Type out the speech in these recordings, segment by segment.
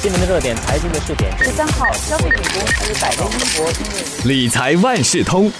新闻的热点，财经的热点。十三号，消费品公司百威英博理财万事通。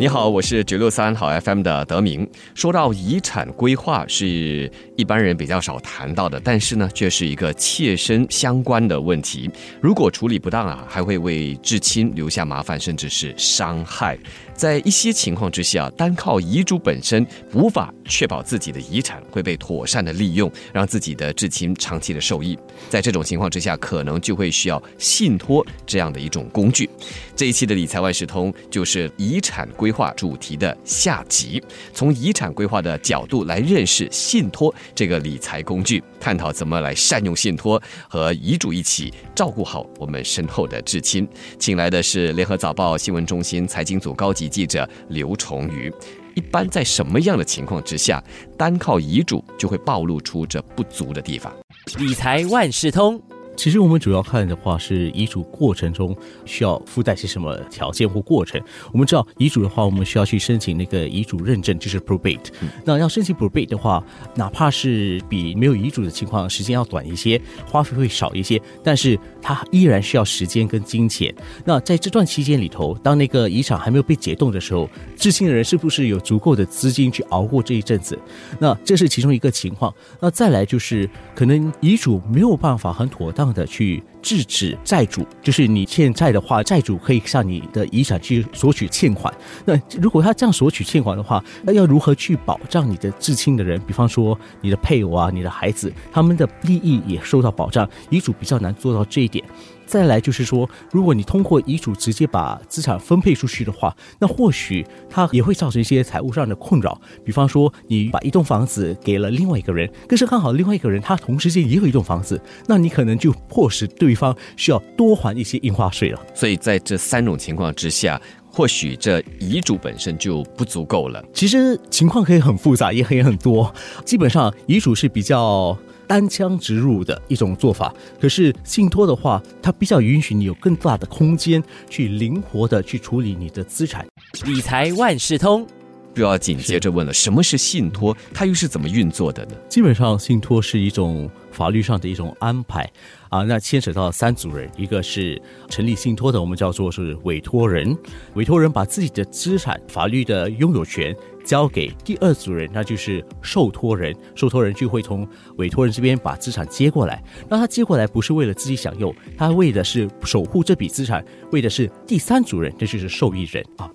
你好，我是九六三好 FM 的德明。说到遗产规划，是一般人比较少谈到的，但是呢，却是一个切身相关的问题。如果处理不当啊，还会为至亲留下麻烦，甚至是伤害。在一些情况之下，单靠遗嘱本身无法确保自己的遗产会被妥善的利用，让自己的至亲长期的受益。在这种情况之下，可能就会需要信托这样的一种工具。这一期的理财万事通就是遗产规划主题的下集，从遗产规划的角度来认识信托这个理财工具，探讨怎么来善用信托和遗嘱一起照顾好我们身后的至亲。请来的是联合早报新闻中心财经组高级记者刘崇瑜。一般在什么样的情况之下，单靠遗嘱就会暴露出这不足的地方？理财万事通。其实我们主要看的话是遗嘱过程中需要附带些什么条件或过程。我们知道遗嘱的话，我们需要去申请那个遗嘱认证，就是 probate。那要申请 probate 的话，哪怕是比没有遗嘱的情况时间要短一些，花费会少一些，但是它依然需要时间跟金钱。那在这段期间里头，当那个遗产还没有被解冻的时候，知情的人是不是有足够的资金去熬过这一阵子？那这是其中一个情况。那再来就是可能遗嘱没有办法很妥当的去制止债主，就是你欠债的话，债主可以向你的遗产去索取欠款。那如果他这样索取欠款的话，那要如何去保障你的至亲的人？比方说你的配偶啊，你的孩子，他们的利益也受到保障。遗嘱比较难做到这一点。再来就是说，如果你通过遗嘱直接把资产分配出去的话，那或许它也会造成一些财务上的困扰。比方说，你把一栋房子给了另外一个人，可是刚好另外一个人他同时间也有一栋房子，那你可能就迫使对对方需要多还一些印花税了。所以在这三种情况之下，或许这遗嘱本身就不足够了。其实情况可以很复杂，也可以很多。基本上遗嘱是比较单枪直入的一种做法，可是信托的话，它比较允许你有更大的空间去灵活的去处理你的资产。理财万事通。就要紧接着问了，什么是信托？它又是怎么运作的呢？基本上，信托是一种法律上的一种安排啊，那牵扯到三组人，一个是成立信托的，我们叫做是委托人，委托人把自己的资产法律的拥有权交给第二组人，那就是受托人，受托人就会从委托人这边把资产接过来，那他接过来不是为了自己享用，他为的是守护这笔资产，为的是第三组人，这就是受益人啊。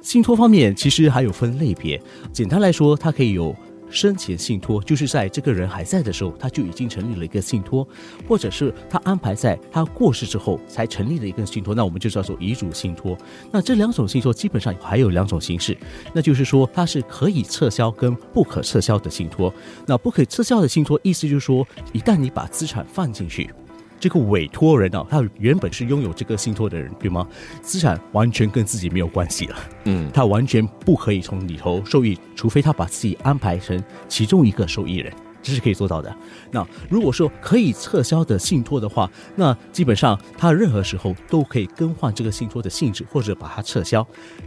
信托方面其实还有分类别，简单来说，它可以有生前信托，就是在这个人还在的时候，他就已经成立了一个信托，或者是他安排在他过世之后才成立的一个信托，那我们就叫做遗嘱信托。那这两种信托基本上还有两种形式，那就是说它是可以撤销跟不可撤销的信托。那不可撤销的信托，意思就是说，一旦你把资产放进去。这个委托人啊，他原本是拥有这个信托的人，对吗？资产完全跟自己没有关系了，嗯，他完全不可以从里头受益，除非他把自己安排成其中一个受益人，这是可以做到的。那如果说可以撤销的信托的话，那基本上他任何时候都可以更换这个信托的性质，或者把它撤销。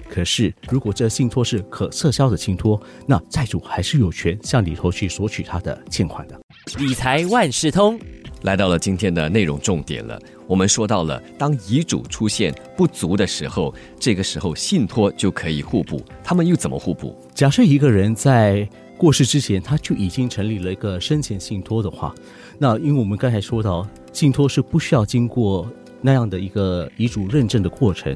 可是如果这信托是可撤销的信托，那债主还是有权向里头去索取他的欠款的。理财万事通。来到了今天的内容重点了。我们说到了，当遗嘱出现不足的时候，这个时候信托就可以互补。他们又怎么互补？假设一个人在过世之前，他就已经成立了一个生前信托的话，那因为我们刚才说到，信托是不需要经过那样的一个遗嘱认证的过程，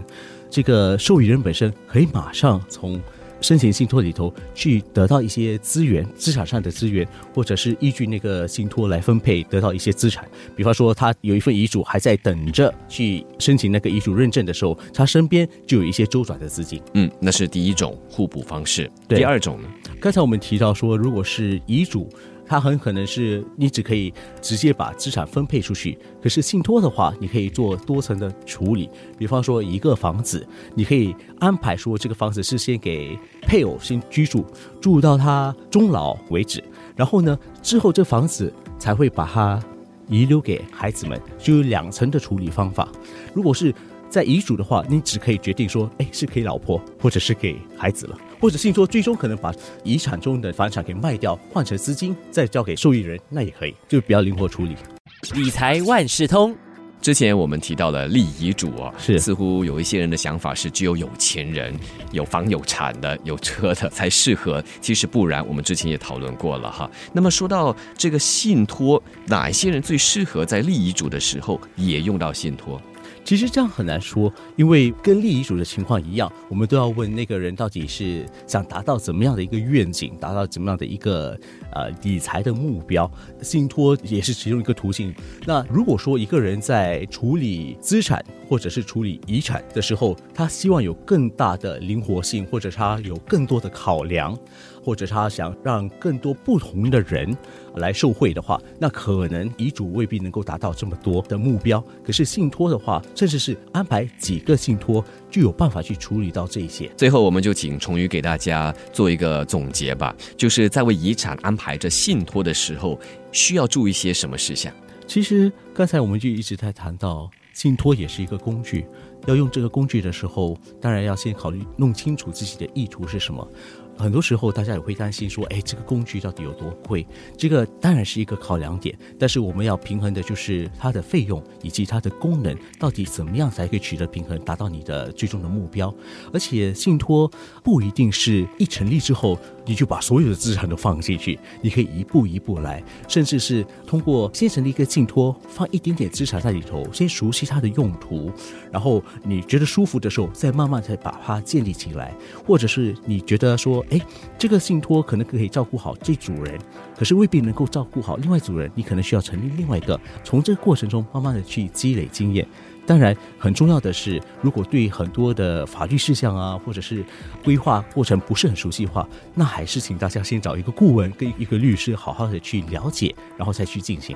这个受益人本身可以马上从。生前信托里头去得到一些资源，资产上的资源，或者是依据那个信托来分配得到一些资产。比方说，他有一份遗嘱还在等着去申请那个遗嘱认证的时候，他身边就有一些周转的资金。嗯，那是第一种互补方式。第二种呢？刚才我们提到说，如果是遗嘱。它很可能是你只可以直接把资产分配出去，可是信托的话，你可以做多层的处理。比方说一个房子，你可以安排说这个房子是先给配偶先居住，住到他终老为止，然后呢之后这房子才会把它遗留给孩子们，就有两层的处理方法。如果是在遗嘱的话，你只可以决定说，哎，是给老婆或者是给孩子了。或者信托最终可能把遗产中的房产给卖掉，换成资金再交给受益人，那也可以，就比较灵活处理。理财万事通。之前我们提到了立遗嘱哦，是似乎有一些人的想法是只有有钱人、有房有产的、有车的才适合，其实不然。我们之前也讨论过了哈。那么说到这个信托，哪些人最适合在立遗嘱的时候也用到信托？其实这样很难说，因为跟立遗嘱的情况一样，我们都要问那个人到底是想达到怎么样的一个愿景，达到怎么样的一个呃理财的目标。信托也是其中一个途径。那如果说一个人在处理资产或者是处理遗产的时候，他希望有更大的灵活性，或者他有更多的考量。或者他想让更多不同的人来受惠的话，那可能遗嘱未必能够达到这么多的目标。可是信托的话，甚至是安排几个信托，就有办法去处理到这些。最后，我们就请崇宇给大家做一个总结吧，就是在为遗产安排着信托的时候，需要注意些什么事项？其实刚才我们就一直在谈到，信托也是一个工具，要用这个工具的时候，当然要先考虑弄清楚自己的意图是什么。很多时候，大家也会担心说：“哎，这个工具到底有多贵？”这个当然是一个考量点，但是我们要平衡的就是它的费用以及它的功能到底怎么样才可以取得平衡，达到你的最终的目标。而且，信托不一定是一成立之后你就把所有的资产都放进去，你可以一步一步来，甚至是通过先成立一个信托，放一点点资产在里头，先熟悉它的用途，然后你觉得舒服的时候，再慢慢再把它建立起来，或者是你觉得说。哎，这个信托可能可以照顾好这组人，可是未必能够照顾好另外一组人。你可能需要成立另外一个，从这个过程中慢慢的去积累经验。当然，很重要的是，如果对很多的法律事项啊，或者是规划过程不是很熟悉的话，那还是请大家先找一个顾问跟一个律师好好的去了解，然后再去进行。